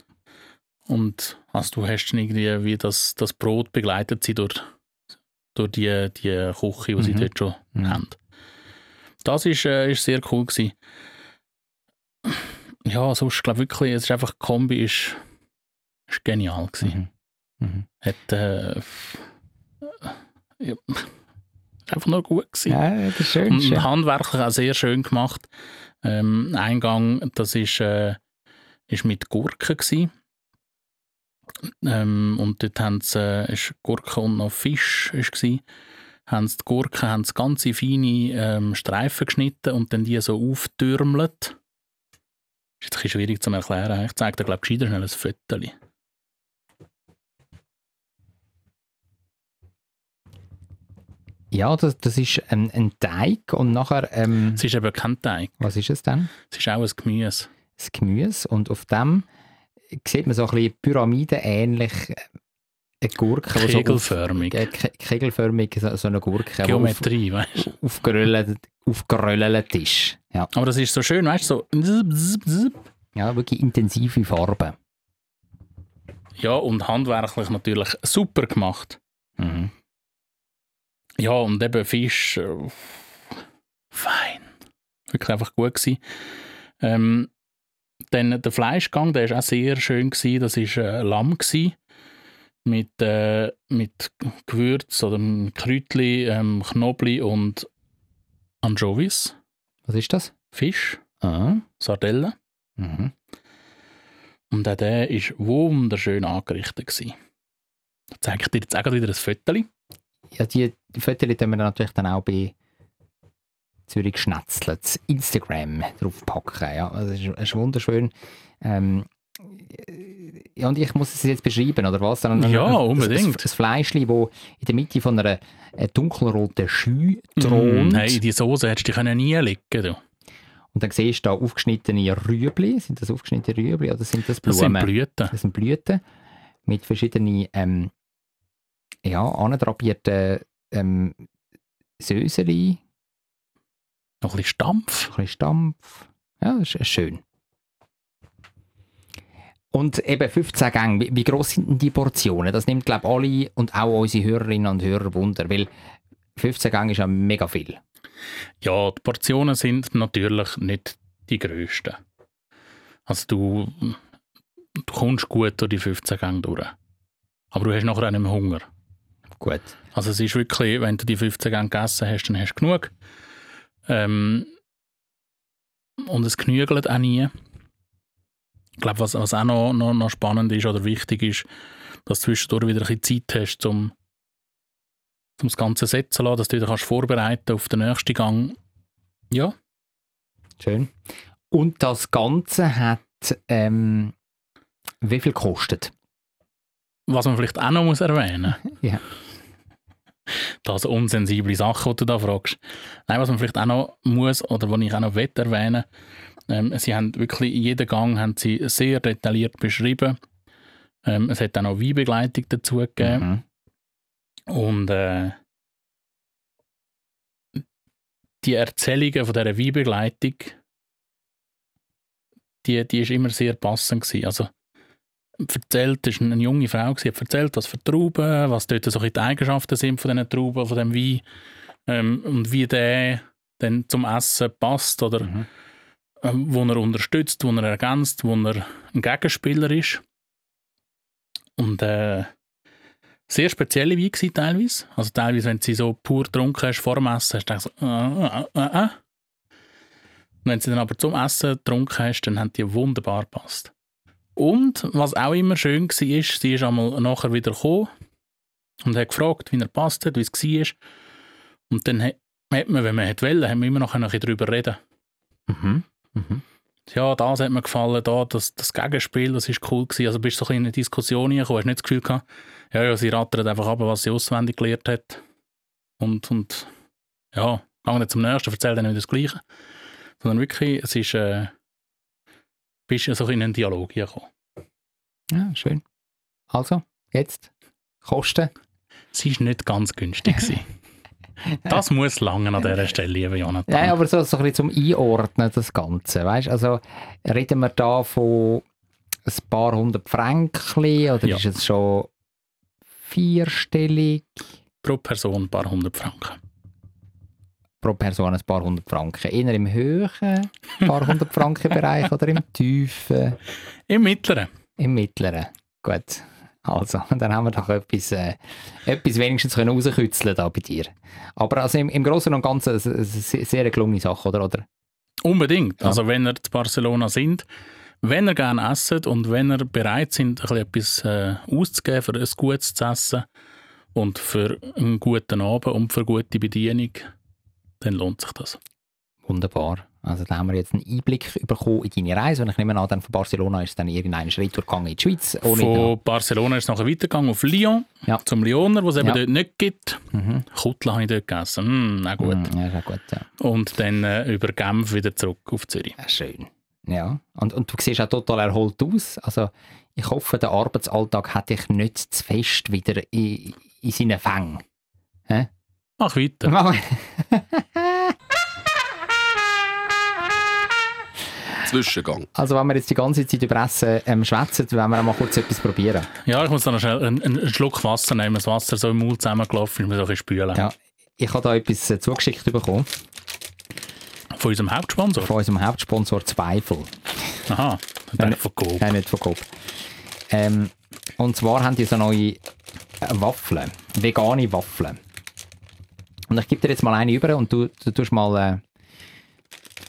Und also du hast irgendwie, wie das, das Brot begleitet sie durch, durch die, die Küche, die sie Mhm. dort schon Mhm. haben. Das ist, äh, ist sehr cool gewesen. Ja, sonst glaube wirklich, es ist einfach, die Kombi ist, ist genial gewesen. Mhm. Mhm. Hat, äh, ja, einfach nur gut gewesen. Ja, das ist schön. Und schön. handwerklich auch sehr schön gemacht. Ähm, Eingang, das ist, äh, ist mit Gurken gewesen. Ähm, und dort haben sie, äh, ist Gurke und noch Fisch ist gewesen. Haben sie die Gurken haben sie ganz in feine ähm, Streifen geschnitten und dann die so auftürmelt. Ist jetzt ein bisschen schwierig zu erklären. Ich zeige dir, glaube ich, schnell ein Foto. Ja, das, das ist ein, ein Teig und nachher, ähm, Es ist eben kein Teig. was ist es dann? Es ist auch ein Gemüse. Das Gemüse und auf dem sieht man so ein bisschen pyramidenähnlich äh, eine Gurke. die so Kegelförmig. Auf, äh, ke- kegelförmig, so, so eine Gurke, Geometrie, weißt du? aufgerollt, aufgerollt ist. Ja. Aber das ist so schön, weißt du, so. zip, zip, zip. Ja, wirklich intensive Farben. Ja, und handwerklich natürlich super gemacht. Mhm. Ja, und eben Fisch, äh, fein. Wirklich einfach gut gewesen. Ähm, dann der Fleischgang, der war auch sehr schön. Gewesen. Das war äh, Lamm gewesen, mit, äh, mit Gewürz oder Kräutli, ähm, Knobli und Anchovies. Was ist das? Fisch, Ah. Sardellen. Mhm. Und auch der war wunderschön angerichtet. Gewesen. Da zeige ich dir jetzt auch wieder ein Foto. Ja, die Fotos können wir natürlich dann auch bei Zürich Schnetzlets Instagram draufpacken. Ja, also es ist, ist wunderschön. Ähm, ja, und ich muss es jetzt beschreiben, oder was? Dann, Ja, ein- unbedingt. Ein, ein Fleischli, das in der Mitte von einer äh, dunkelroten Schü thront. Mm, hey, in die Soße hättest du dich können nie legen können. Und dann siehst du da aufgeschnittene Rüebli. Sind das aufgeschnittene Rüebli oder sind das Das Blumen? sind Blüten. Das sind Blüten mit verschiedenen ähm, ja, andrapierten ähm, Söseli, Noch ein bisschen Stampf. ein bisschen Stampf. Ja, das ist schön. Und eben 15 Gänge, wie, wie gross sind denn die Portionen? Das nimmt, glaube ich, alle und auch unsere Hörerinnen und Hörer Wunder, weil 15 Gänge ist ja mega viel. Ja, die Portionen sind natürlich nicht die grössten. Also du, du kommst gut durch die 15 Gänge durch. Aber du hast nachher auch nicht mehr Hunger. Gut. Also es ist wirklich, wenn du die 15 Gänge gegessen hast, dann hast du genug. Ähm, und es genügelt auch nie. Ich glaube, was, was auch noch, noch, noch spannend ist oder wichtig ist, dass du zwischendurch wieder ein bisschen Zeit hast, um, um das Ganze setzen zu lassen, dass du dich kannst vorbereiten auf den nächsten Gang. Ja, Schön. Und das Ganze hat ähm, wie viel gekostet? was man vielleicht auch noch muss erwähnen *laughs* Ja. Das unsensible Sachen, die du da fragst. Nein, was man vielleicht auch noch muss oder was ich auch noch erwähnen ähm, sie haben wirklich jeden Gang haben sie sehr detailliert beschrieben. Ähm, es hat auch noch Weinbegleitung dazu gegeben. Mhm. Und äh, die Erzählungen von dieser Weinbegleitung, die, die ist immer sehr passend gewesen. Also erzählt, das war eine junge Frau, gewesen, hat erzählt, was für Trauben, was dort so die Eigenschaften sind von diesen Trauben, von dem Wein ähm, und wie der dann zum Essen passt oder Mhm. ähm, wo er unterstützt, wo er ergänzt, wo er ein Gegenspieler ist. Und äh, sehr spezielle Weine gewesen, teilweise. Also teilweise, wenn sie so pur getrunken hast vor dem Essen, hast du gedacht so, äh, äh, äh, äh. Und wenn du sie dann aber zum Essen getrunken hast, dann haben die wunderbar gepasst. Und was auch immer schön war, ist, sie ist einmal nachher wieder gekommen und hat gefragt, wie er passt hat, wie es war. Und dann hat hat man, wenn man hätte wollen, haben wir immer noch ein bisschen darüber reden Mhm. Mhm. ja, das hat mir gefallen, da, das, das Gegenspiel, das ist cool gewesen. Also bist du so ein in eine Diskussion reingekommen, hast nicht das Gefühl gehabt, ja, ja, sie rattert einfach ab, was sie auswendig gelernt hat. Und, und ja, geh nicht zum nächsten, erzähl dann nicht das Gleiche. Sondern wirklich, es ist, äh, bist du so in einen Dialog gekommen. Ja, schön. Also, jetzt Kosten. Sie ist nicht ganz günstig. *laughs* Das muss lange an dieser Stelle, lieber Jonathan. Nein, aber so, so ein bisschen zum Einordnen, das Ganze. Weißt? Also, reden wir da von ein paar hundert Franken oder Ja. ist es schon vierstellig Pro Person ein paar hundert Franken. Pro Person ein paar hundert Franken? Eher im höheren paar hundert Franken Bereich oder im tiefen, Im Mittleren. im mittleren? Gut. Also, *laughs* dann haben wir doch etwas, äh, etwas wenigstens können rauskitzeln da bei dir. Aber also im, im Großen und Ganzen eine, eine sehr gelungene Sache, oder? oder? Unbedingt. Ja. Also wenn ihr zu Barcelona sind, wenn ihr gerne esset und wenn ihr bereit sind, etwas äh, auszugeben für ein gutes zu essen und für einen guten Abend und für gute Bedienung, dann lohnt sich das. Wunderbar. Also da haben wir jetzt einen Einblick bekommen in deine Reise. Und ich nehme an, dann von Barcelona ist es dann irgendeinen Schritt gegangen in die Schweiz. Von Barcelona ist es nachher weitergegangen auf Lyon, Ja. zum Lyoner, was es eben Ja. dort nicht gibt. Mhm. Kuttler habe ich dort gegessen. Mm, na gut. Mhm, Ja, ist auch gut, ja. Und dann äh, über Genf wieder zurück auf Zürich. ja. Schön. Ja. Und, und du siehst auch total erholt aus. Also ich hoffe, der Arbeitsalltag hat dich nicht zu fest wieder in, in seinen Fängen. Mach weiter. *laughs* Zwischengang. Also wenn wir jetzt die ganze Zeit über Essen ähm, schwätzen, wollen wir mal kurz etwas probieren. Ja, ich muss dann noch schnell einen, einen Schluck Wasser nehmen. Das Wasser so im Mund zusammengelaufen ist, muss ich ein bisschen spülen. Ja, ich habe da etwas äh, zugeschickt bekommen Von unserem Hauptsponsor? von unserem Hauptsponsor Zweifel. Aha, dann von Coop. Nein, nicht von Coop. Ähm, und zwar haben die so neue äh, Waffeln, vegane Waffeln. Und ich gebe dir jetzt mal eine über und du, du tust mal, äh,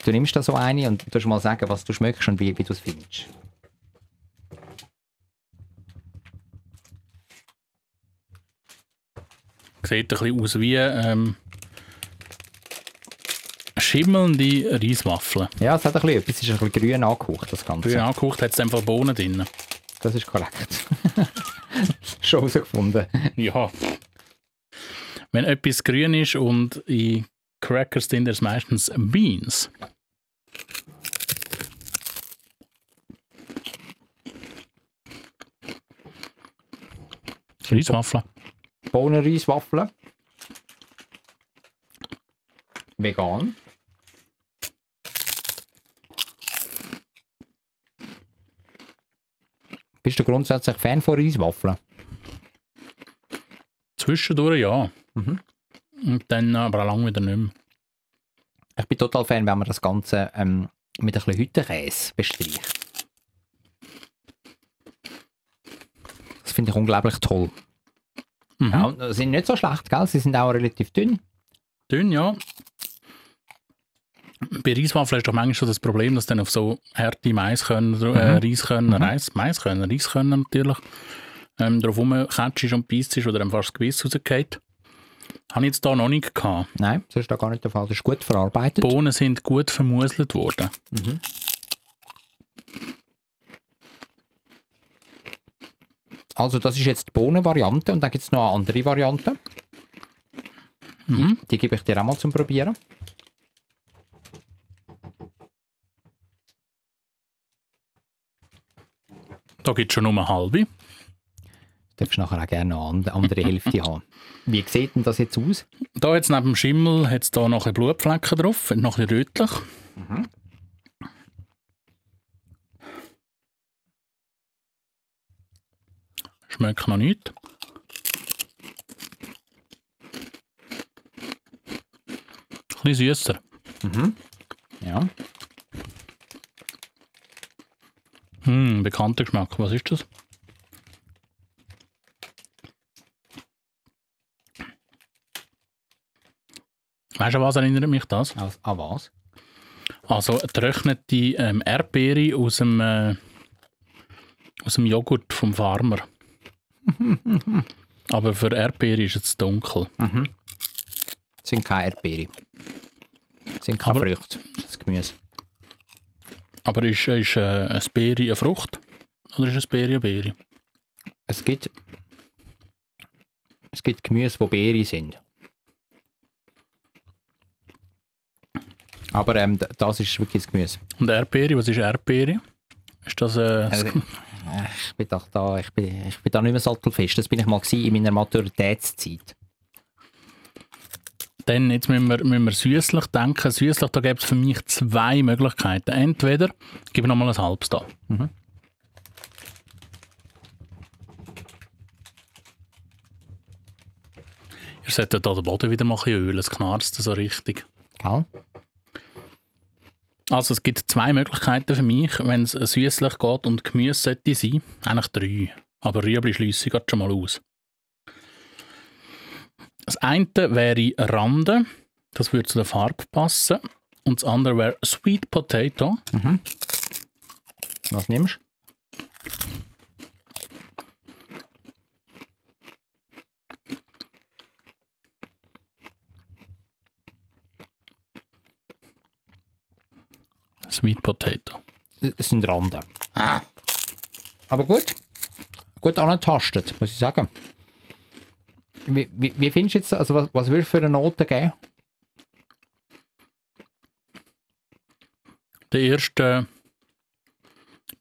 du nimmst da so eine und tust mal sagen, was du schmeckst und wie, wie du es findest. Sieht ein bisschen aus wie ähm, schimmelnde Reiswaffeln. Ja, es hat ein bisschen etwas, es ist ein bisschen grün angehaucht, das Ganze. Grün angekocht hat es einfach Bohnen drin. Das ist korrekt. *laughs* Schon herausgefunden. Ja. Wenn etwas grün ist und in Crackers drin, ist meistens Beans. Reiswaffeln. Bohnenreiswaffeln. Vegan. Bist du grundsätzlich Fan von Reiswaffeln? Zwischendurch ja. Mhm. Und dann aber auch lange wieder nicht mehr. Ich bin total Fan, wenn man das Ganze ähm, mit ein bisschen Hüttenkäse bestreicht. Finde ich unglaublich toll. Mhm. Ja, und sie sind nicht so schlecht, gell? Sie sind auch relativ dünn. Dünn, ja. Bei Reiswaffeln ist doch manchmal schon das Problem, dass dann auf so harte Maiskörner, äh, Reiskörner, Reis, Maiskörner, Reiskörner natürlich, ähm, drauf rumketschst und beißt oder dann fast das Gewiss rausgeht. Habe ich jetzt hier noch nicht gehabt. Nein, das ist da gar nicht der Fall. Das ist gut verarbeitet. Die Bohnen sind gut vermuselt worden. Also das ist jetzt die Bohnenvariante und dann gibt es noch eine andere Variante. Mhm. Die gebe ich dir auch mal zum Probieren. Da gibt es schon nur eine halbe. Du darfst nachher auch gerne eine andere Hälfte *laughs* haben. Wie sieht denn das jetzt aus? Da jetzt neben dem Schimmel hat es da noch ein Blutflecken drauf, noch ein rötlich. Schmeckt noch nicht. Ein bisschen süßer. Ja. Hm, bekannter Geschmack. Was ist das? Weißt du, an was erinnert mich das? An, an was? Also eine getrocknete ähm, Erdbeere aus dem, äh, aus dem Joghurt vom Farmer. *laughs* Aber für Erdbeere ist es dunkel. Das sind keine Erdbeere. Das sind keine Aber- Früchte. Das Gemüse. Aber ist, ist äh, eine Beere eine Frucht? Oder ist eine Beere eine Beere? Es gibt, es gibt Gemüse, die Beere sind. Aber ähm, das ist wirklich das Gemüse. Und Erdbeere, was ist Erdbeere? Ist das äh, Also, äh, ich bin doch da, ich bin, ich bin da nicht mehr sattelfest. Das bin ich mal in meiner Maturitätszeit. Dann jetzt müssen wir, müssen wir süßlich denken. Süßlich, da gibt es für mich zwei Möglichkeiten. Entweder, ich gebe nochmal ein halbes da. Ihr solltet da den Boden wieder bisschen ölen, es knarzt so richtig. Gell? Also es gibt zwei Möglichkeiten für mich, wenn es süßlich geht und Gemüse sollte sein. Eigentlich drei. Aber Rüebli schließe ich schon mal aus. Das eine wäre Rande. Das würde zu der Farbe passen. Und das andere wäre Sweet Potato. Was nimmst Sweet Potato. Es sind Randen. Aber gut. Gut angetastet, muss ich sagen. Wie, wie, wie findest du jetzt, also was, was würdest du für eine Note geben? Der erste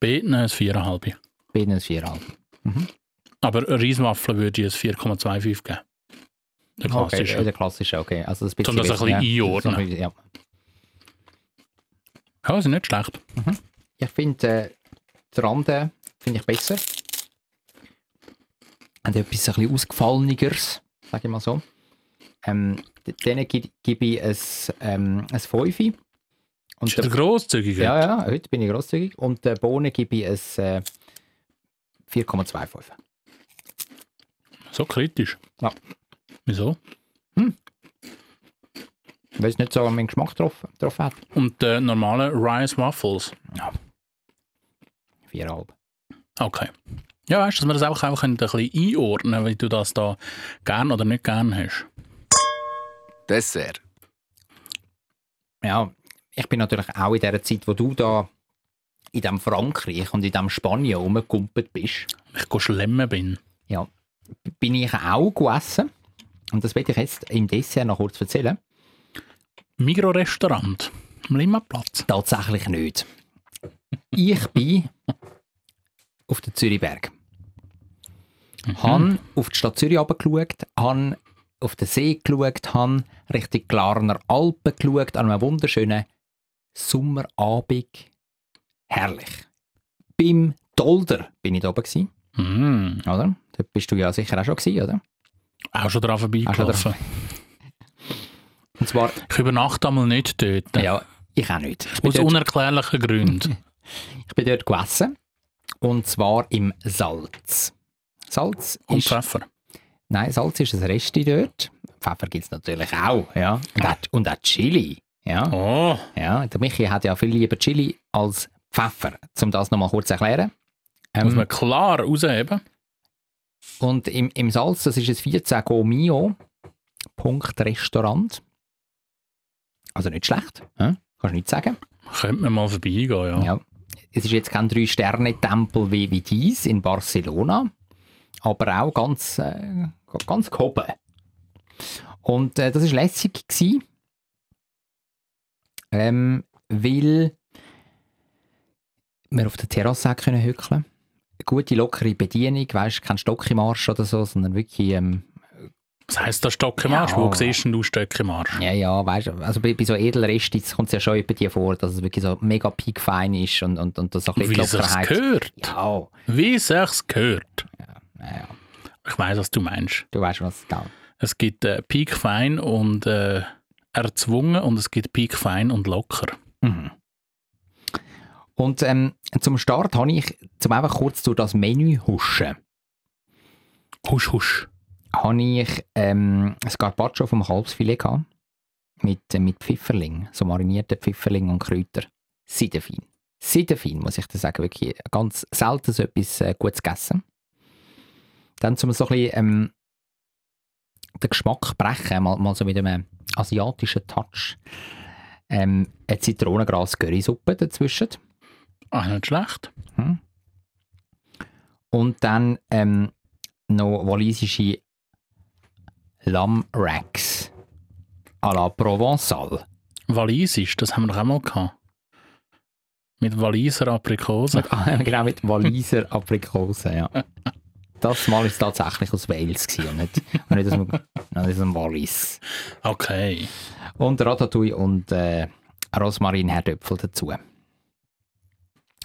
Beten ist 4,5. Bin ein Vierhalb. Aber Reiswaffeln würde ich ein 4,25 geben. Der klassische. Okay, der klassische, okay. Also das Um das ein bisschen einordnen. Bisschen, Ja. Ja, sind nicht schlecht. Ich finde äh, die Rande finde ich besser. Und etwas ein bisschen ausgefalleneres, sage ich mal so. Ähm, denen gebe ich ein, ähm, ein 5. Und Ist der der, grosszügig? ja, ja, heute bin ich grosszügig. Und der Bohnen gebe ich ein äh, 4,25. So kritisch? Ja. Wieso? Weil es nicht so an meinen Geschmack getroffen, getroffen hat. Und der normale Rice Waffles? 4,5. Okay. Ja, weißt du, dass wir das auch einfach ein bisschen einordnen können, wie du das da gern oder nicht gern hast. Dessert. Ja, ich bin natürlich auch in der Zeit, wo du da in dem Frankreich und in dem Spanien rumgekumpelt bist, Ich gehe schlemmen bin. ja, bin ich auch gegessen. Und das werde ich jetzt im Dessert noch kurz erzählen. Migro-Restaurant am Limmatplatz. Tatsächlich nicht. Ich bin auf den Zürichberg. Mhm. Han auf die Stadt Zürich runtergeschaut, han auf den See geschaut, han Richtung Glarner Alpen geschaut, an einem wunderschönen Sommerabend. Herrlich. Beim Dolder bin ich da oben gewesen, Mm. oder? Da bist du ja sicher auch schon gewesen, oder? Auch schon dran vorbeigelaufen. Und zwar, Ich übernachte einmal nicht dort. ja, ich auch nicht. Ich Aus unerklärlichen Gründen. *laughs* ich bin dort gegessen. Und zwar im Salz. Salz Und ist... Pfeffer. Nein, Salz ist ein Resti dort. Pfeffer gibt es natürlich auch, ja. Und auch, und auch Chili, ja. Oh, ja. Der Michi hat ja viel lieber Chili als Pfeffer, um das nochmal kurz zu erklären. muss Ähm, man klar rausheben. und im, im Salz, das ist ein 14 Go Mio, Punkt Restaurant. Also nicht schlecht, ja? kannst du nicht sagen. Könnte man mal vorbeigehen, ja. Ja. Es ist jetzt kein Drei-Sterne-Tempel wie, wie dies in Barcelona, aber auch ganz, äh, ganz gehoben. Und äh, das war lässig, gewesen, ähm, weil wir auf der Terrasse können hückeln Gute, lockere Bedienung, weißt kein Stock im Arsch oder so, sondern wirklich, ähm, Was heisst im Arsch? Ja. Wo siehst du Stock im Arsch? ja, ja, weißt du, also bei, bei so Edelrestis kommt es ja schon bei dir vor, dass es wirklich so mega piekfein ist und, und, und das so ein Wie bisschen sich's Lockerheit. gehört. Ja, Wie sich's gehört. ja, ja. Ich weiss, was du meinst. Du weißt, was da. Es gibt äh, Peak Fein und äh, erzwungen und es gibt Peak Fein und locker. Mhm. Und ähm, zum Start habe ich, zum einfach kurz durch das Menü huschen, Husch, husch. Habe ich ähm, ein Carpaccio vom Kalbsfilet gehabt. Mit, äh, mit Pfifferling, so marinierten Pfifferling und Kräuter. Seidenfein. Seidenfein, muss ich dir sagen. Wirklich ganz selten so etwas äh, Gutes gegessen. Dann zum so ein bisschen ähm, den Geschmack brechen, mal, mal so mit einem asiatischen Touch. Ähm, eine Zitronengras-Currysuppe dazwischen. Ah, nicht schlecht. Und dann ähm, noch walisische Lammracks à la Provençal. Walisisch, das haben wir doch auch mal gehabt. Mit Waliser Aprikosen. Mit, *laughs* genau, mit Waliser Aprikosen, ja. Das Mal war es tatsächlich aus Wales gewesen, und nicht, und nicht aus dem, *laughs* nicht aus dem Wallis. Okay. Und Ratatouille und äh, Rosmarin-Herdöpfel dazu.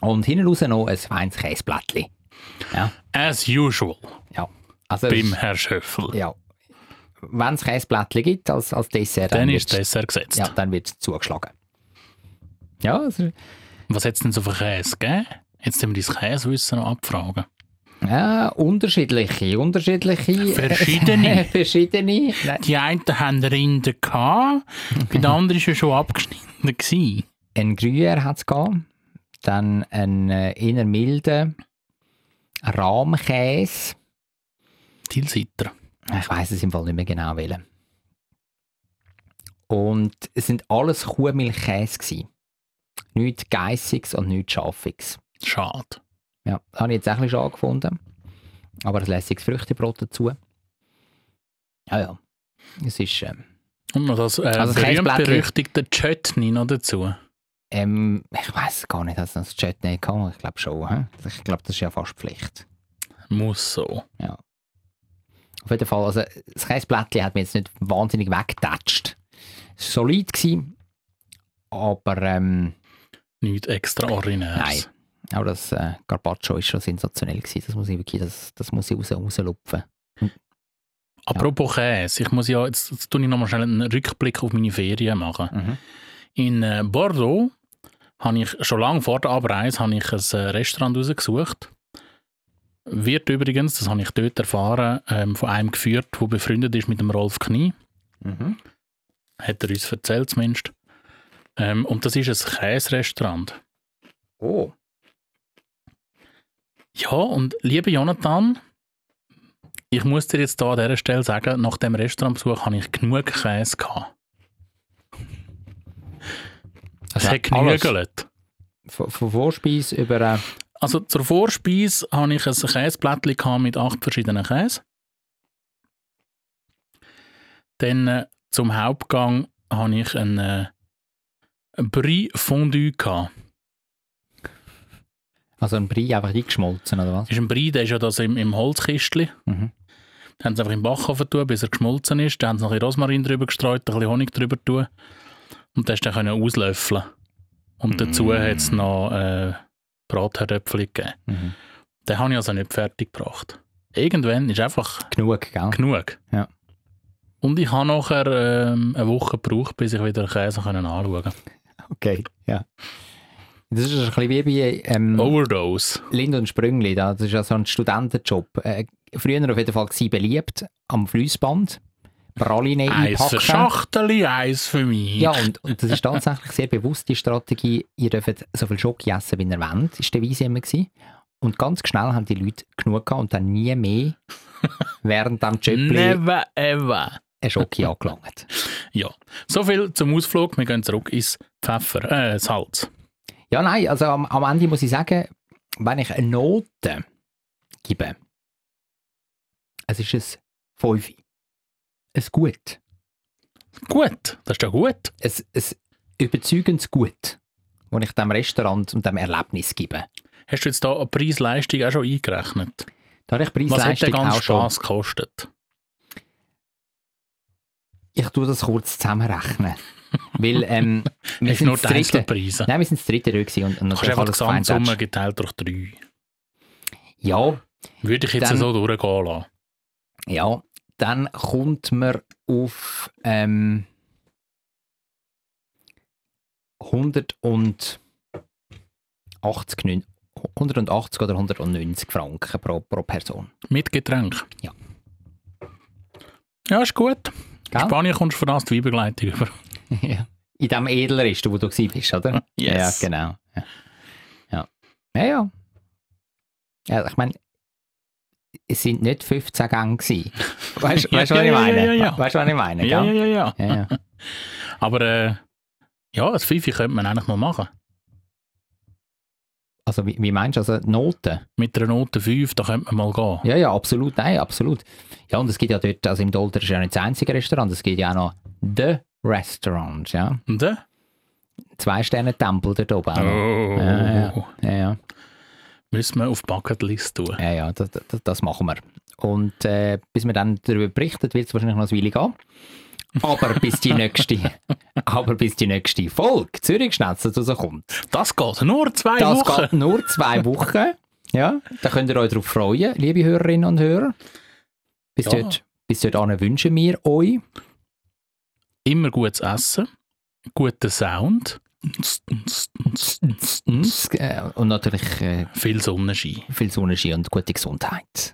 Und hinten raus noch ein feines Käseblättchen. Ja, As usual. ja. Also, Beim Herr Schöffel. ja. Wenn es Käseblättchen gibt als, als Dessert, Dann wird's- ist Dessert gesetzt. Ja, dann wird es zugeschlagen. Ja, also, Was hat es denn so für Käse gegeben? Jetzt müssen wir dein Käsewissen noch abfragen. ja, unterschiedliche, unterschiedliche. Verschiedene. *laughs* verschiedene. Nein. Die einen haben Rinder gehabt, bei den anderen war schon abgeschnitten. Gewesen. Ein Gruyère hat es gehabt. Dann ein äh, milden Rahmkäse. Tilsiter. Ich weiß es im Fall nicht mehr genau welchen. Und es sind alles Kuhmilchkäse gewesen. Nichts Geissiges und nichts Schafiges. Schade. Ja, das habe ich jetzt auch ein bisschen schade gefunden. Aber ein lässiges Früchtebrot dazu. Ja, ja. Es ist, ähm, Und noch das äh, Also berühmt-berüchtigte Chutney noch dazu. ähm, ich weiß gar nicht, dass das Chutney kann. Ich glaube schon. He? Ich glaube, das ist ja fast Pflicht. Muss so. Auf jeden Fall, also das Käseblättchen hat mir jetzt nicht wahnsinnig weggetatscht. Es war solid, gewesen, aber ähm, nichts extraordinäres. Nein. Auch das äh, Carpaccio ist schon sensationell gewesen. Das muss ich wirklich, das, das muss ich raus, rauslupfen. Apropos Käse, ich muss ja, jetzt, jetzt tue ich nochmal schnell einen Rückblick auf meine Ferien machen. Mhm. In äh, Bordeaux habe ich schon lange vor der Abreise habe ich ein äh, Restaurant rausgesucht. Wird übrigens, das habe ich dort erfahren, ähm, von einem geführt, der befreundet ist mit dem Rolf Knie. Mhm. Hat er uns erzählt zumindest. Ähm, und das ist ein Käserestaurant. Oh. Ja, und lieber Jonathan, ich muss dir jetzt da an dieser Stelle sagen, nach dem Restaurantbesuch habe ich genug Käse gehabt. Es hat alles. genügelt. Von, von Vorspeise über... Äh, Also zur Vorspeise hatte ich ein Käseblättchen mit acht verschiedenen Käse. Dann äh, zum Hauptgang hatte ich ein äh, Brie Fondue gehabt. also ein Brie einfach eingeschmolzen, oder was? ist ein Brie, der ist ja das im, im Holzkistchen. Mhm. Dann haben sie einfach im Backofen tun, bis er geschmolzen ist. Dann haben sie noch ein bisschen Rosmarin drüber gestreut, ein bisschen Honig drüber tun. Und das dann können auslöffeln. Und dazu Mm. hat es noch äh, Bratherdöpfel gegeben. Mhm. Den habe ich also nicht fertig gebracht. Irgendwann ist einfach Genug, gell? genug. Ja. Und ich habe nachher ähm, eine Woche gebraucht, bis ich wieder Käse können anschauen konnte. Okay, ja. Das ist ein bisschen wie bei ähm, Overdose. Lind und Sprüngli. Da. Das ist ja so ein Studentenjob. Äh, früher auf jeden Fall beliebt am Flussband. Praline Eins für einpacken. Schachteli, eins für mich. Ja, und, und das ist tatsächlich sehr bewusste Strategie. Ihr dürft so viel Schoki essen, wie ihr wollt, ist die Devise immer gewesen. Und ganz schnell haben die Leute genug gehabt und dann nie mehr *laughs* während dem Jöppli Never ever. ein Schoki angelangt. Ja, so viel zum Ausflug. Wir gehen zurück ins Pfeffer, äh, Salz. Ja, nein, also am, am Ende muss ich sagen, wenn ich eine Note gebe, es ist ein 5. Ein Gut. Gut, das ist ja gut. Ein, ein überzeugendes Gut, das ich dem Restaurant und dem Erlebnis gebe. Hast du jetzt da eine Preis-Leistung auch schon eingerechnet? Da habe ich Was hat der Preis-Leistung ganze. Spaß gekostet? Ich tue das kurz zusammenrechnen. *laughs* Weil ähm, wir sind nur die dritte, Einzelpreise? Nein, wir sind das dritte gewesen und, und Du kannst einfach die Gesamtsumme geteilt durch drei. Ja, Würde ich jetzt Dann- so durchgehen lassen. ja. Dann kommt man auf ähm, 180, neun- 180 oder 190 Franken pro, pro Person. Mit Getränk? Ja. Ja, ist gut. In Gell? Spanien kommst du für das die Weibegleitung über. *laughs* ja. In dem Edleristen, wo du bist, oder? Yes. Ja, genau. Ja, ja. Ja, ja. ja ich meine, es sind nicht 15 Gänge gewesen. *laughs* Weißt du, Ja, was ich meine? ja, ja. Weißt du, was ich meine? Ja, ja, ja, ja. *laughs* Aber äh, ja, das Fifi könnte man eigentlich mal machen. Also, wie, wie meinst du? Also, Noten? Mit einer Note 5, da könnte man mal gehen. Ja, ja, absolut. Nein, absolut. Ja, und es gibt ja dort, also im Dolder ist ja nicht das einzige Restaurant, es gibt ja auch noch The Restaurant, ja. Und äh? Zwei Sterne Tempel dort oben. Oh. Ja. Ja, ja. Müssen wir auf die Bucketlist tun. Ja, ja, das, das, das machen wir. Und äh, bis wir dann darüber berichten, wird es wahrscheinlich noch eine Weile gehen. Aber bis die *laughs* nächste, aber bis die nächste Folge Zürich Schnetzel rauskommt. Das geht nur zwei Das Wochen. geht nur zwei Wochen. Ja, da könnt ihr euch darauf freuen, liebe Hörerinnen und Hörer. Bis Ja. dort, bis dort wünschen wir euch Immer gutes Essen, guter Sound, und natürlich äh, viel Sonnenschein. viel Sonnenschein und gute Gesundheit.